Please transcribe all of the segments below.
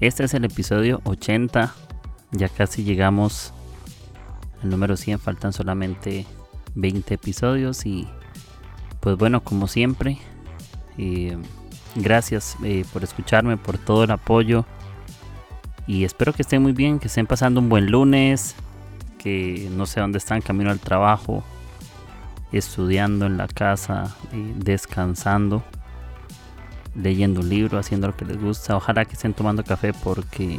Este es el episodio 80. Ya casi llegamos al número 100. Faltan solamente 20 episodios. Y pues bueno, como siempre, eh, gracias eh, por escucharme, por todo el apoyo. Y espero que estén muy bien, que estén pasando un buen lunes. Que no sé dónde están, camino al trabajo, estudiando en la casa, eh, descansando leyendo un libro, haciendo lo que les gusta. Ojalá que estén tomando café porque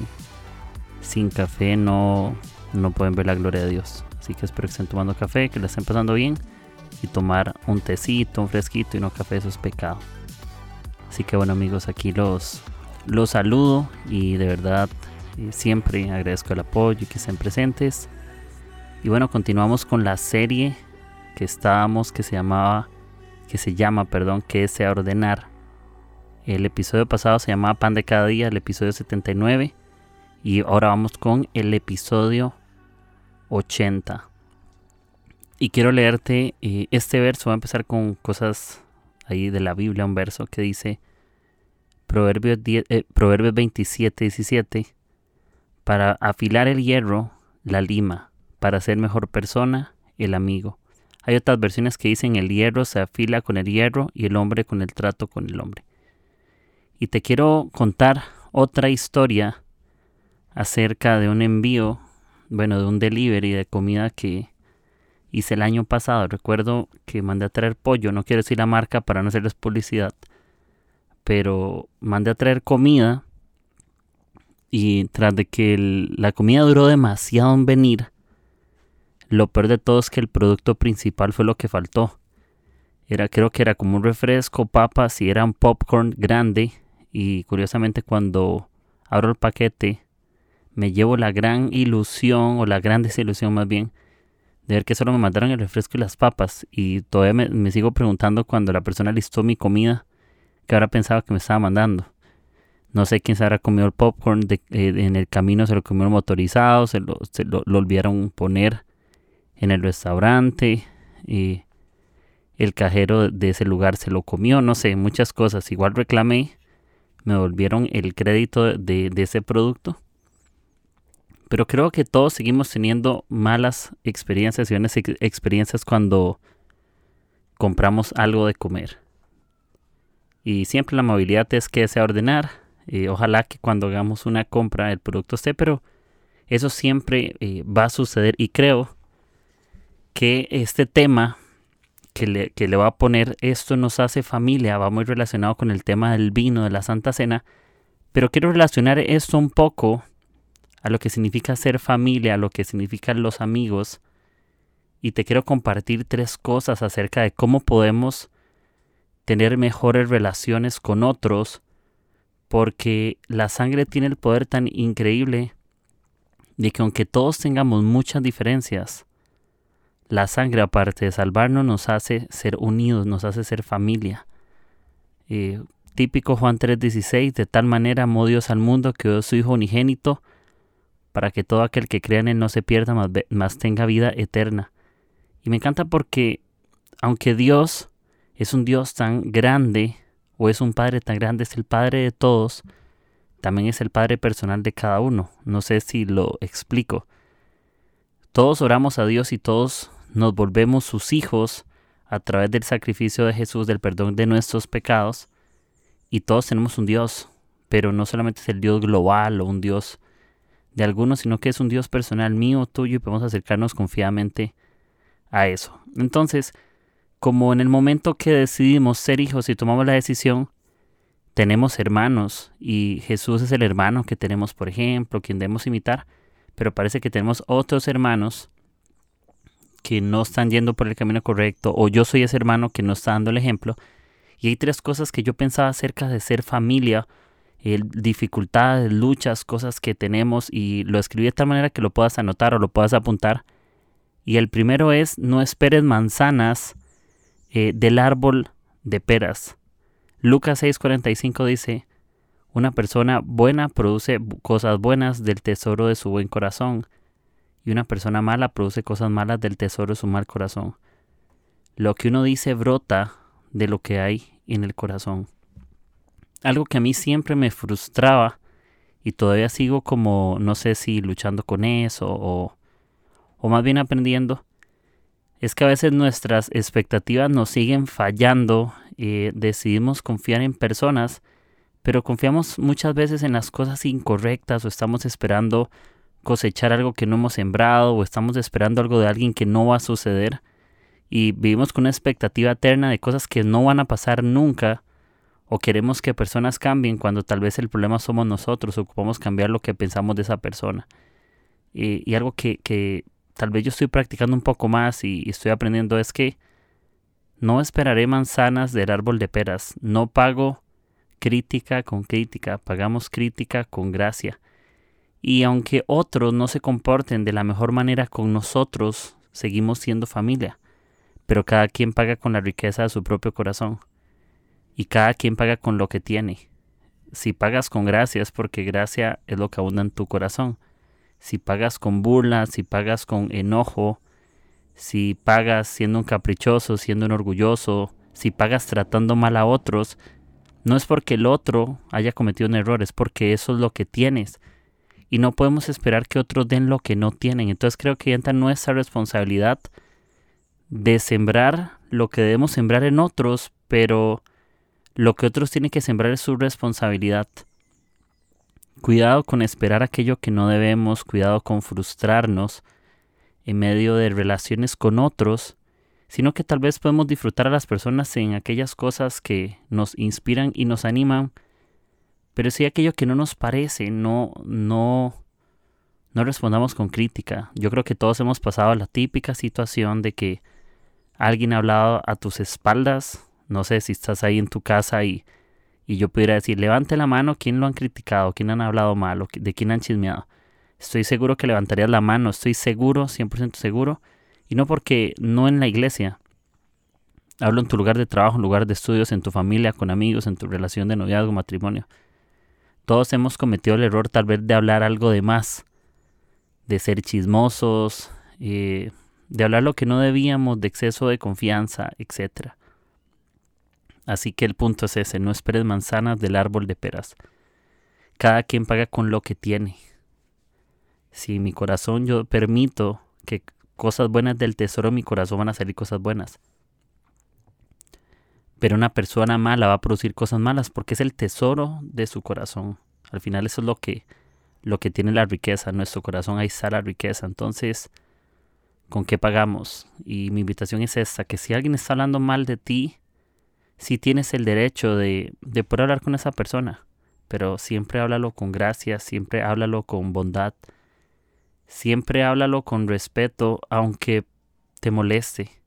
sin café no, no pueden ver la gloria de Dios. Así que espero que estén tomando café, que lo estén pasando bien. Y tomar un tecito, un fresquito y no café, eso es pecado. Así que bueno amigos, aquí los, los saludo y de verdad eh, siempre agradezco el apoyo y que estén presentes. Y bueno, continuamos con la serie que estábamos, que se llamaba, que se llama, perdón, que es ordenar. El episodio pasado se llamaba Pan de cada día, el episodio 79. Y ahora vamos con el episodio 80. Y quiero leerte eh, este verso. Voy a empezar con cosas ahí de la Biblia, un verso que dice Proverbios, eh, Proverbios 27, 17. Para afilar el hierro, la lima. Para ser mejor persona, el amigo. Hay otras versiones que dicen el hierro se afila con el hierro y el hombre con el trato con el hombre. Y te quiero contar otra historia acerca de un envío, bueno, de un delivery de comida que hice el año pasado. Recuerdo que mandé a traer pollo, no quiero decir la marca para no hacerles publicidad, pero mandé a traer comida y tras de que la comida duró demasiado en venir, lo peor de todo es que el producto principal fue lo que faltó. Era, creo que era como un refresco, papas y era un popcorn grande y curiosamente cuando abro el paquete me llevo la gran ilusión o la gran desilusión más bien de ver que solo me mandaron el refresco y las papas y todavía me, sigo preguntando cuando la persona listó mi comida que ahora pensaba que me estaba mandando. No sé quién se habrá comido el popcorn eh, en el camino, se lo comió motorizado, se, lo, se lo, lo, olvidaron poner en el restaurante y el cajero de ese lugar se lo comió, no sé, muchas cosas. Igual reclamé me volvieron el crédito de, ese producto. Pero creo que todos seguimos teniendo malas experiencias y buenas experiencias cuando compramos algo de comer. Y siempre la movilidad es que sea ordenar. y ojalá que cuando hagamos una compra el producto esté, pero eso siempre eh, va a suceder. Y creo que este tema que le, que le va a poner esto nos hace familia, va muy relacionado con el tema del vino, de la Santa Cena, pero quiero relacionar esto un poco a lo que significa ser familia, a lo que significan los amigos, y te quiero compartir tres cosas acerca de cómo podemos tener mejores relaciones con otros, porque la sangre tiene el poder tan increíble de que aunque todos tengamos muchas diferencias, la sangre, aparte de salvarnos, nos hace ser unidos, nos hace ser familia. Eh, típico Juan 3:16, de tal manera amó Dios al mundo que dio su Hijo unigénito, para que todo aquel que crea en Él no se pierda, más, tenga vida eterna. Y me encanta porque, aunque Dios es un Dios tan grande, o es un Padre tan grande, es el Padre de todos, también es el Padre personal de cada uno. No sé si lo explico. Todos oramos a Dios y todos nos volvemos sus hijos a través del sacrificio de Jesús, del perdón de nuestros pecados, y todos tenemos un Dios, pero no solamente es el Dios global o un Dios de algunos, sino que es un Dios personal mío, tuyo, y podemos acercarnos confiadamente a eso. Entonces, como en el momento que decidimos ser hijos y tomamos la decisión, tenemos hermanos, y Jesús es el hermano que tenemos, por ejemplo, quien debemos imitar, pero parece que tenemos otros hermanos que no están yendo por el camino correcto o yo soy ese hermano que no está dando el ejemplo. Y hay tres cosas que yo pensaba acerca de ser familia dificultades, luchas, cosas que tenemos y lo escribí de tal manera que lo puedas anotar o lo puedas apuntar. Y el primero es, no esperes manzanas eh, del árbol de peras. Lucas 6:45 dice, una persona buena produce cosas buenas del tesoro de su buen corazón, y una persona mala produce cosas malas del tesoro de su mal corazón. Lo que uno dice brota de lo que hay en el corazón. Algo que a mí siempre me frustraba y todavía sigo como, no sé si luchando con eso o, o más bien aprendiendo, es que a veces nuestras expectativas nos siguen fallando, y decidimos confiar en personas, pero confiamos muchas veces en las cosas incorrectas o estamos esperando cosechar algo que no hemos sembrado o estamos esperando algo de alguien que no va a suceder y vivimos con una expectativa eterna de cosas que no van a pasar nunca o queremos que personas cambien cuando tal vez el problema somos nosotros, ocupamos cambiar lo que pensamos de esa persona. Y, algo que, tal vez yo estoy practicando un poco más y, estoy aprendiendo es que no esperaré manzanas del árbol de peras, no pago crítica con crítica, pagamos crítica con gracia. Y aunque otros no se comporten de la mejor manera con nosotros, seguimos siendo familia pero cada quien paga con la riqueza de su propio corazón. Y cada quien paga con lo que tiene. Si pagas con gracia es porque gracia es lo que abunda en tu corazón. Si pagas con burla, si pagas con enojo, si pagas siendo un caprichoso, siendo un orgulloso, si pagas tratando mal a otros, no es porque el otro haya cometido un error, es porque eso es lo que tienes. Y no podemos esperar que otros den lo que no tienen. Entonces creo que entra nuestra responsabilidad de sembrar lo que debemos sembrar en otros, pero lo que otros tienen que sembrar es su responsabilidad. Cuidado con esperar aquello que no debemos, cuidado con frustrarnos en medio de relaciones con otros, sino que tal vez podemos disfrutar a las personas en aquellas cosas que nos inspiran y nos animan, pero si aquello que no nos parece, no, no, no respondamos con crítica. Yo creo que todos hemos pasado la típica situación de que alguien ha hablado a tus espaldas, no sé si estás ahí en tu casa y, y yo pudiera decir, levante la mano, ¿quién lo han criticado? ¿Quién han hablado mal? ¿De quién han chismeado? Estoy seguro que levantarías la mano, estoy seguro, 100% seguro, y no porque no en la iglesia. Hablo en tu lugar de trabajo, en lugar de estudios, en tu familia, con amigos, en tu relación de noviazgo, matrimonio. Todos hemos cometido el error tal vez de hablar algo de más, de ser chismosos, eh, de hablar lo que no debíamos, de exceso de confianza, etc. Así que el punto es ese, no esperes manzanas del árbol de peras. Cada quien paga con lo que tiene. Si mi corazón yo permito que cosas buenas del tesoro mi corazón van a salir cosas buenas. Pero una persona mala va a producir cosas malas porque es el tesoro de su corazón. Al final eso es lo que, lo que tiene la riqueza. nuestro corazón ahí está la riqueza. Entonces, con qué pagamos. Y mi invitación es esta, que si alguien está hablando mal de ti, sí tienes el derecho de, de poder hablar con esa persona, pero siempre háblalo con gracia, siempre háblalo con bondad, siempre háblalo con respeto, aunque te moleste.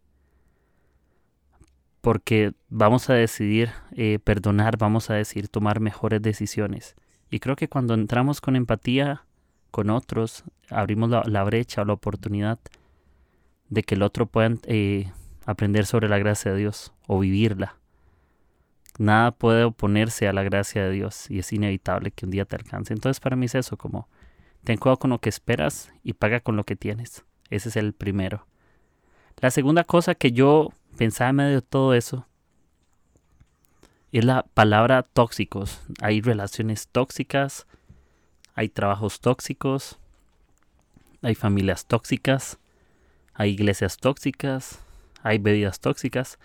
Porque vamos a decidir eh, perdonar, vamos a decidir tomar mejores decisiones. Y creo que cuando entramos con empatía con otros, abrimos la, brecha o la oportunidad de que el otro pueda eh, aprender sobre la gracia de Dios o vivirla. Nada puede oponerse a la gracia de Dios y es inevitable que un día te alcance. Entonces para mí es eso, como ten cuidado con lo que esperas y paga con lo que tienes. Ese es el primero. La segunda cosa que yo pensaba en medio de todo eso es la palabra tóxicos. Hay relaciones tóxicas, hay trabajos tóxicos, hay familias tóxicas, hay iglesias tóxicas, hay bebidas tóxicas,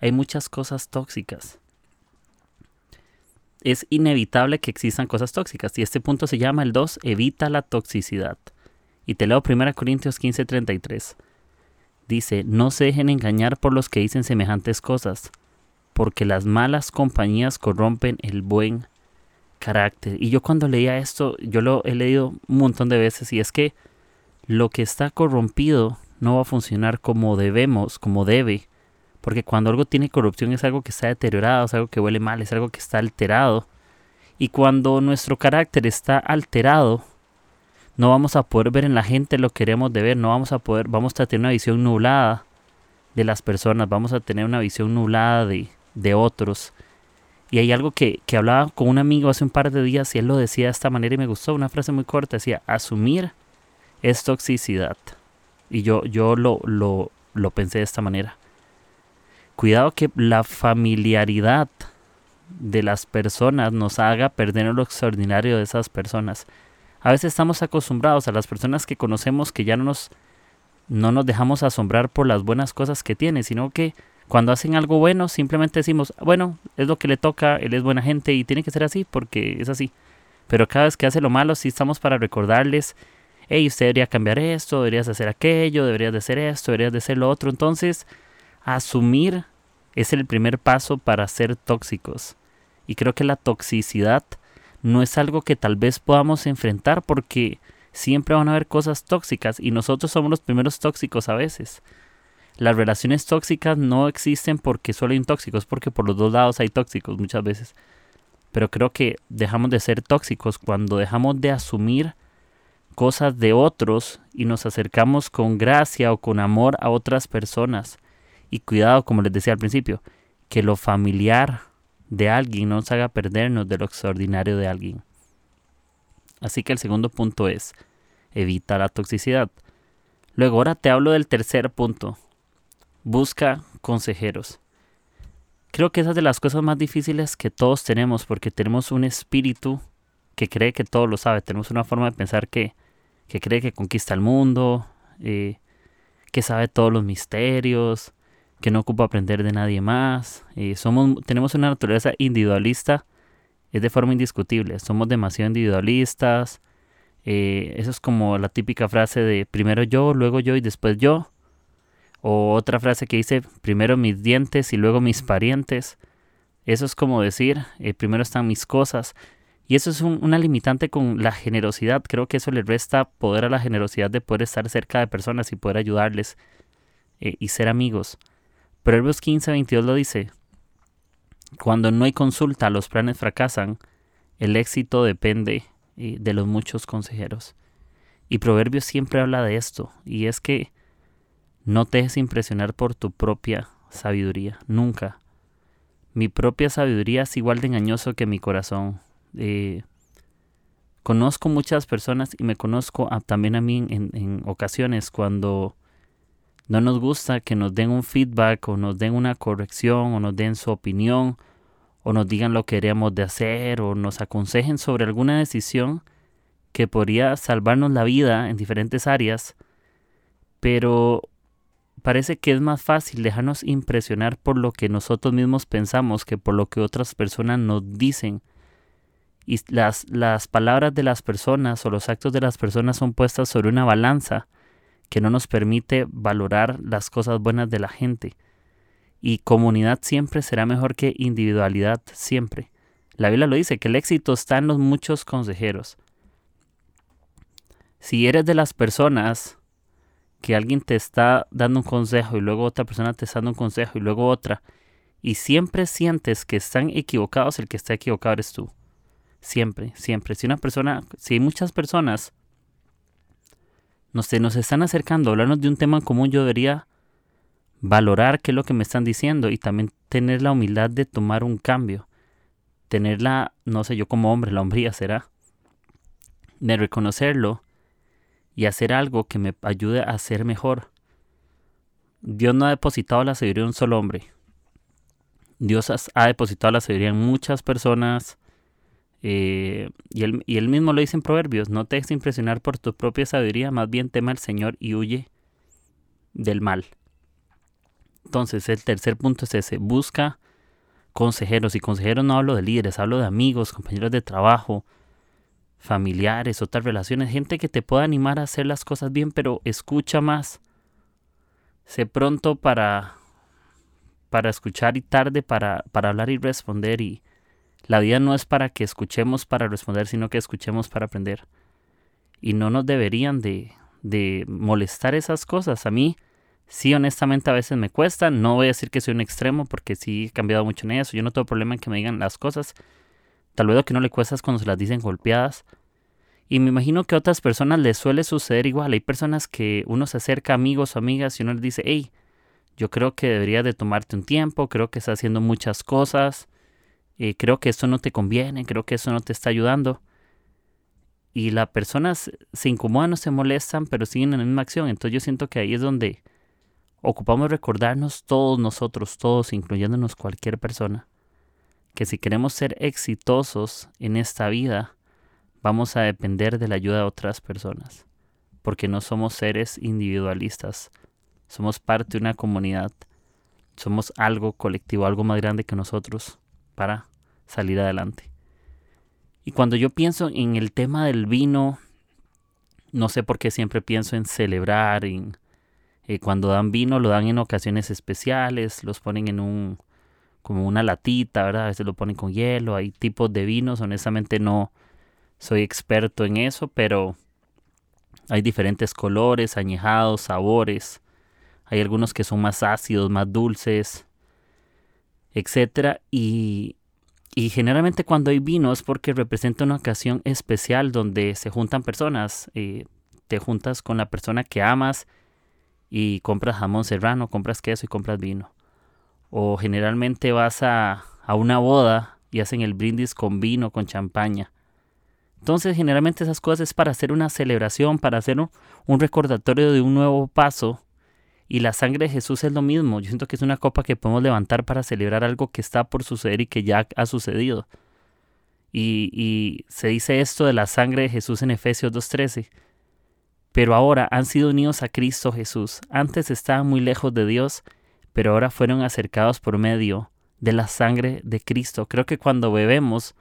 hay muchas cosas tóxicas. Es inevitable que existan cosas tóxicas y este punto se llama el 2, evita la toxicidad. Y te leo 1 Corintios 15:33. Dice, no se dejen engañar por los que dicen semejantes cosas, porque las malas compañías corrompen el buen carácter. Y yo cuando leía esto, yo lo he leído un montón de veces y es que lo que está corrompido no va a funcionar como debemos, como debe. Porque cuando algo tiene corrupción es algo que está deteriorado, es algo que huele mal, es algo que está alterado. Y cuando nuestro carácter está alterado, no vamos a poder ver en la gente lo que queremos de ver, no vamos a poder, vamos a tener una visión nublada de las personas, vamos a tener una visión nublada de, de otros. Y hay algo que, que, hablaba con un amigo hace un par de días y él lo decía de esta manera y me gustó, una frase muy corta, decía, asumir es toxicidad. Y yo, yo lo, lo, lo pensé de esta manera. Cuidado que la familiaridad de las personas nos haga perder lo extraordinario de esas personas. A veces estamos acostumbrados a las personas que conocemos que ya no nos, no nos dejamos asombrar por las buenas cosas que tienen, sino que cuando hacen algo bueno simplemente decimos, bueno, es lo que le toca, él es buena gente y tiene que ser así porque es así. Pero cada vez que hace lo malo sí estamos para recordarles, hey, usted debería cambiar esto, deberías hacer aquello, deberías de hacer esto, deberías de hacer lo otro. Entonces, asumir es el primer paso para ser tóxicos. Y creo que la toxicidad no es algo que tal vez podamos enfrentar porque siempre van a haber cosas tóxicas y nosotros somos los primeros tóxicos a veces. Las relaciones tóxicas no existen porque solo hay tóxicos, porque por los dos lados hay tóxicos muchas veces. Pero creo que dejamos de ser tóxicos cuando dejamos de asumir cosas de otros y nos acercamos con gracia o con amor a otras personas. Y cuidado, como les decía al principio, que lo familiar de alguien no nos haga perdernos de lo extraordinario de alguien. Así que el segundo punto es, evita la toxicidad. Luego ahora te hablo del tercer punto. Busca consejeros. Creo que esa es de las cosas más difíciles que todos tenemos porque tenemos un espíritu que cree que todo lo sabe. Tenemos una forma de pensar que, que cree que conquista el mundo, eh, que sabe todos los misterios, que no ocupa aprender de nadie más. Eh, somos, tenemos una naturaleza individualista, es de forma indiscutible. Somos demasiado individualistas. Eh, eso es como la típica frase de primero yo, luego yo y después yo. O otra frase que dice primero mis dientes y luego mis parientes. Eso es como decir, primero están mis cosas. Y eso es una limitante con la generosidad. Creo que eso le resta poder a la generosidad de poder estar cerca de personas y poder ayudarles eh, y ser amigos. Proverbios 15, 22 lo dice. Cuando no hay consulta, los planes fracasan. El éxito depende eh, de los muchos consejeros. Y Proverbios siempre habla de esto. Y es que no te dejes impresionar por tu propia sabiduría. Nunca. Mi propia sabiduría es igual de engañoso que mi corazón. Eh, conozco muchas personas y me conozco también a mí en, ocasiones cuando no nos gusta que nos den un feedback o nos den una corrección o nos den su opinión o nos digan lo que queremos de hacer o nos aconsejen sobre alguna decisión que podría salvarnos la vida en diferentes áreas, pero parece que es más fácil dejarnos impresionar por lo que nosotros mismos pensamos que por lo que otras personas nos dicen. Y las, las palabras de las personas o los actos de las personas son puestas sobre una balanza que no nos permite valorar las cosas buenas de la gente. Y comunidad siempre será mejor que individualidad siempre. La Biblia lo dice, que el éxito está en los muchos consejeros. Si eres de las personas que alguien te está dando un consejo y luego otra persona te está dando un consejo y luego otra, y siempre sientes que están equivocados, el que está equivocado eres tú. Siempre, siempre. Si una persona, si hay muchas personas nos, nos están acercando hablarnos de un tema común, yo debería valorar qué es lo que me están diciendo y también tener la humildad de tomar un cambio. Tener la, no sé, yo como hombre, la hombría será, de reconocerlo y hacer algo que me ayude a ser mejor. Dios no ha depositado la sabiduría en un solo hombre. Dios ha depositado la sabiduría en muchas personas, eh, y, él, y, él, mismo lo dice en Proverbios, no te dejes impresionar por tu propia sabiduría, más bien tema al Señor y huye del mal. Entonces, el tercer punto es ese, busca consejeros, y consejeros no hablo de líderes, hablo de amigos, compañeros de trabajo, familiares, otras relaciones, gente que te pueda animar a hacer las cosas bien, pero escucha más. Sé pronto para, para escuchar y tarde para, para hablar y responder y, la vida no es para que escuchemos para responder, sino que escuchemos para aprender. Y no nos deberían de, de molestar esas cosas. A mí, sí, honestamente, a veces me cuesta. No voy a decir que soy un extremo porque sí he cambiado mucho en eso. Yo no tengo problema en que me digan las cosas. Tal vez lo no le cuesta es cuando se las dicen golpeadas. Y me imagino que a otras personas les suele suceder igual. Hay personas que uno se acerca amigos o amigas y uno les dice, hey, yo creo que deberías de tomarte un tiempo, creo que estás haciendo muchas cosas, creo que eso no te conviene, creo que eso no te está ayudando. Y las personas se incomodan o se molestan, pero siguen en la misma acción. Entonces yo siento que ahí es donde ocupamos recordarnos todos nosotros, todos, incluyéndonos cualquier persona, que si queremos ser exitosos en esta vida, vamos a depender de la ayuda de otras personas, porque no somos seres individualistas, somos parte de una comunidad, somos algo colectivo, algo más grande que nosotros para salir adelante. Y cuando yo pienso en el tema del vino, no sé por qué siempre pienso en celebrar, eh, cuando dan vino lo dan en ocasiones especiales, los ponen en un como una latita, ¿verdad? A veces lo ponen con hielo, hay tipos de vinos, honestamente no soy experto en eso, pero hay diferentes colores, añejados, sabores. Hay algunos que son más ácidos, más dulces, etcétera, y y generalmente cuando hay vino es porque representa una ocasión especial donde se juntan personas. Eh, te juntas con la persona que amas y compras jamón serrano, compras queso y compras vino. O generalmente vas a, a una boda y hacen el brindis con vino, con champaña. Entonces generalmente esas cosas es para hacer una celebración, para hacer un recordatorio de un nuevo paso y la sangre de Jesús es lo mismo. Yo siento que es una copa que podemos levantar para celebrar algo que está por suceder y que ya ha sucedido. Y, se dice esto de la sangre de Jesús en Efesios 2.13. Pero ahora han sido unidos a Cristo Jesús. Antes estaban muy lejos de Dios, pero ahora fueron acercados por medio de la sangre de Cristo. Creo que cuando bebemos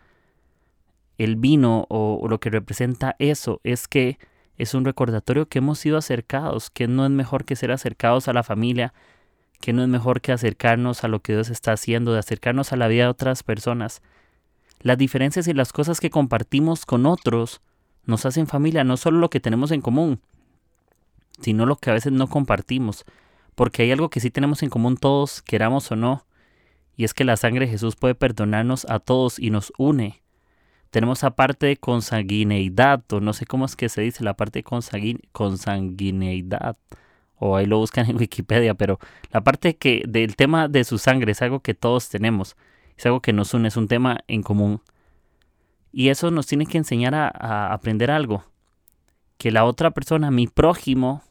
el vino o lo que representa eso es que es un recordatorio que hemos sido acercados, que no es mejor que ser acercados a la familia, que no es mejor que acercarnos a lo que Dios está haciendo, de acercarnos a la vida de otras personas. Las diferencias y las cosas que compartimos con otros nos hacen familia, no solo lo que tenemos en común, sino lo que a veces no compartimos, porque hay algo que sí tenemos en común todos, queramos o no, y es que la sangre de Jesús puede perdonarnos a todos y nos une. Tenemos aparte de consanguineidad, o no sé cómo es que se dice la parte de consanguineidad, o ahí lo buscan en Wikipedia, pero la parte que del tema de su sangre es algo que todos tenemos, es algo que nos une, es un tema en común. Y eso nos tiene que enseñar a aprender algo, que la otra persona, mi prójimo,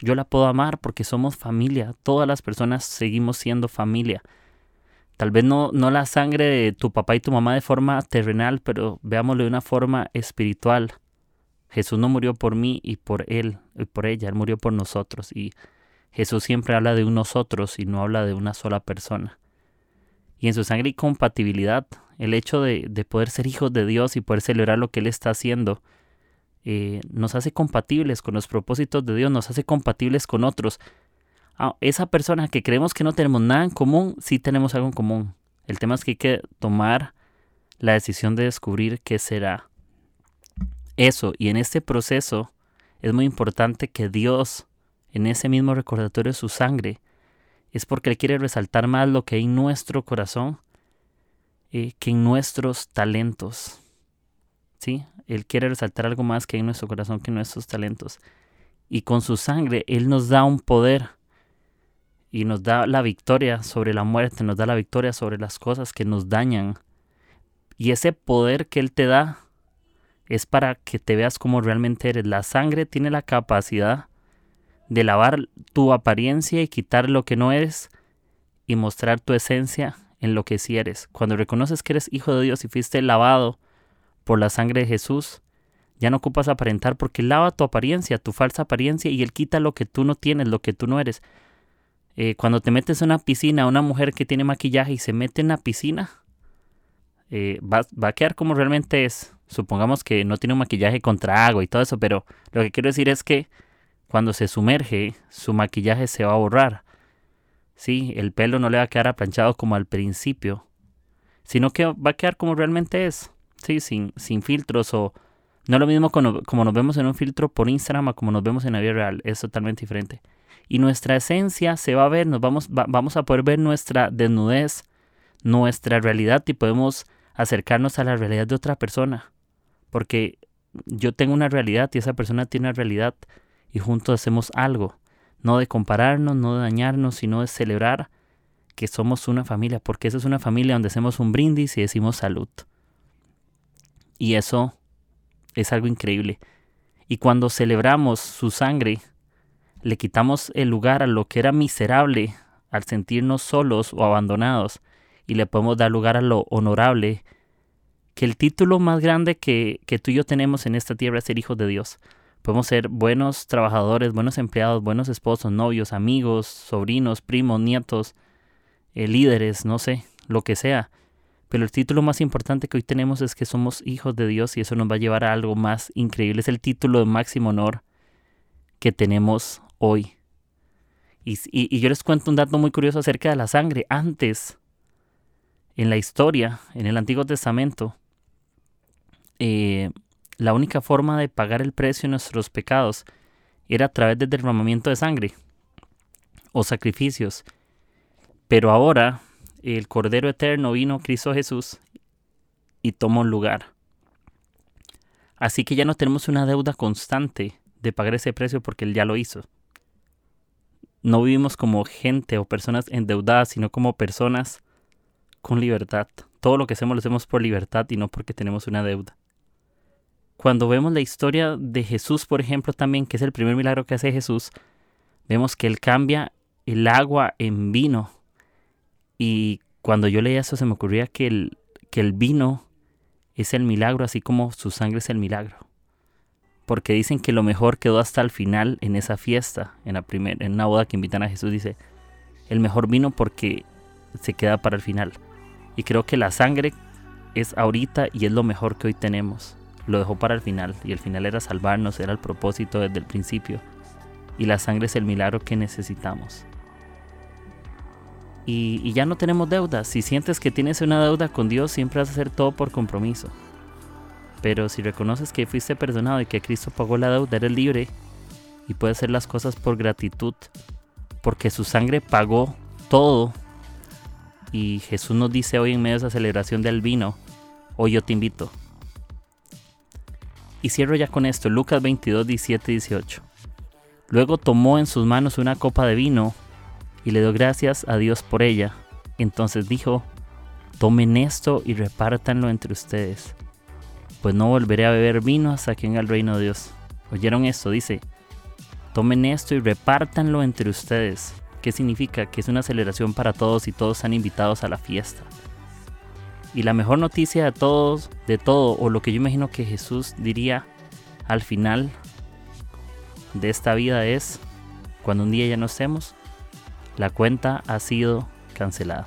yo la puedo amar porque somos familia, todas las personas seguimos siendo familia. Tal vez no, no la sangre de tu papá y tu mamá de forma terrenal, pero veámoslo de una forma espiritual. Jesús no murió por mí y por él y por ella, él murió por nosotros. Y Jesús siempre habla de nosotros y no habla de una sola persona. Y en su sangre hay compatibilidad. El hecho de, de poder ser hijos de Dios y poder celebrar lo que Él está haciendo eh, nos hace compatibles con los propósitos de Dios, nos hace compatibles con otros esa persona que creemos que no tenemos nada en común, sí tenemos algo en común. El tema es que hay que tomar la decisión de descubrir qué será eso. Y en este proceso es muy importante que Dios, en ese mismo recordatorio de su sangre, es porque Él quiere resaltar más lo que hay en nuestro corazón eh, que en nuestros talentos. ¿Sí? Él quiere resaltar algo más que hay en nuestro corazón que en nuestros talentos. Y con su sangre Él nos da un poder y nos da la victoria sobre la muerte, nos da la victoria sobre las cosas que nos dañan. Y ese poder que Él te da es para que te veas como realmente eres. La sangre tiene la capacidad de lavar tu apariencia y quitar lo que no eres y mostrar tu esencia en lo que sí eres. Cuando reconoces que eres hijo de Dios y fuiste lavado por la sangre de Jesús, ya no ocupas aparentar porque lava tu apariencia, tu falsa apariencia y Él quita lo que tú no tienes, lo que tú no eres. Eh, cuando te metes en una piscina, una mujer que tiene maquillaje y se mete en la piscina, eh, va, va, a quedar como realmente es. Supongamos que no tiene un maquillaje contra agua y todo eso, pero lo que quiero decir es que cuando se sumerge, su maquillaje se va a borrar. Sí, el pelo no le va a quedar aplanchado como al principio, sino que va a quedar como realmente es. Sí, sin, sin filtros o... No lo mismo como, como nos vemos en un filtro por Instagram o como nos vemos en la vida real, es totalmente diferente y nuestra esencia se va a ver, nos vamos, vamos a poder ver nuestra desnudez, nuestra realidad y podemos acercarnos a la realidad de otra persona. Porque yo tengo una realidad y esa persona tiene una realidad y juntos hacemos algo. No de compararnos, no de dañarnos, sino de celebrar que somos una familia, porque esa es una familia donde hacemos un brindis y decimos salud. Y eso es algo increíble. Y cuando celebramos su sangre, le quitamos el lugar a lo que era miserable al sentirnos solos o abandonados y le podemos dar lugar a lo honorable, que el título más grande que, que tú y yo tenemos en esta tierra es ser hijos de Dios. Podemos ser buenos trabajadores, buenos empleados, buenos esposos, novios, amigos, sobrinos, primos, nietos, eh, líderes, no sé, lo que sea. Pero el título más importante que hoy tenemos es que somos hijos de Dios y eso nos va a llevar a algo más increíble. Es el título de máximo honor que tenemos hoy. Y, yo les cuento un dato muy curioso acerca de la sangre. Antes, en la historia, en el Antiguo Testamento, eh, la única forma de pagar el precio de nuestros pecados era a través del derramamiento de sangre o sacrificios. Pero ahora el Cordero Eterno vino, Cristo Jesús, y tomó lugar. Así que ya no tenemos una deuda constante de pagar ese precio porque Él ya lo hizo no vivimos como gente o personas endeudadas, sino como personas con libertad. Todo lo que hacemos lo hacemos por libertad y no porque tenemos una deuda. Cuando vemos la historia de Jesús, por ejemplo, también, que es el primer milagro que hace Jesús, vemos que Él cambia el agua en vino. Y cuando yo leía eso se me ocurría que el, que el vino es el milagro, así como su sangre es el milagro porque dicen que lo mejor quedó hasta el final en esa fiesta, en, la primer, en una boda que invitan a Jesús, dice, el mejor vino porque se queda para el final. Y creo que la sangre es ahorita y es lo mejor que hoy tenemos. Lo dejó para el final y el final era salvarnos, era el propósito desde el principio. Y la sangre es el milagro que necesitamos. Y, ya no tenemos deudas. Si sientes que tienes una deuda con Dios, siempre vas a hacer todo por compromiso. Pero si reconoces que fuiste perdonado y que Cristo pagó la deuda, eres libre y puedes hacer las cosas por gratitud, porque su sangre pagó todo. Y Jesús nos dice hoy en medio de esa celebración del vino, hoy yo te invito. Y cierro ya con esto, Lucas 22, 17 y 18. Luego tomó en sus manos una copa de vino y le dio gracias a Dios por ella. Entonces dijo, tomen esto y repártanlo entre ustedes pues no volveré a beber vino hasta que venga el reino de Dios. ¿Oyeron esto? Dice, tomen esto y repártanlo entre ustedes. ¿Qué significa? Que es una celebración para todos y todos están invitados a la fiesta. Y la mejor noticia de todos, de todo, o lo que yo imagino que Jesús diría al final de esta vida es, cuando un día ya no estemos, la cuenta ha sido cancelada.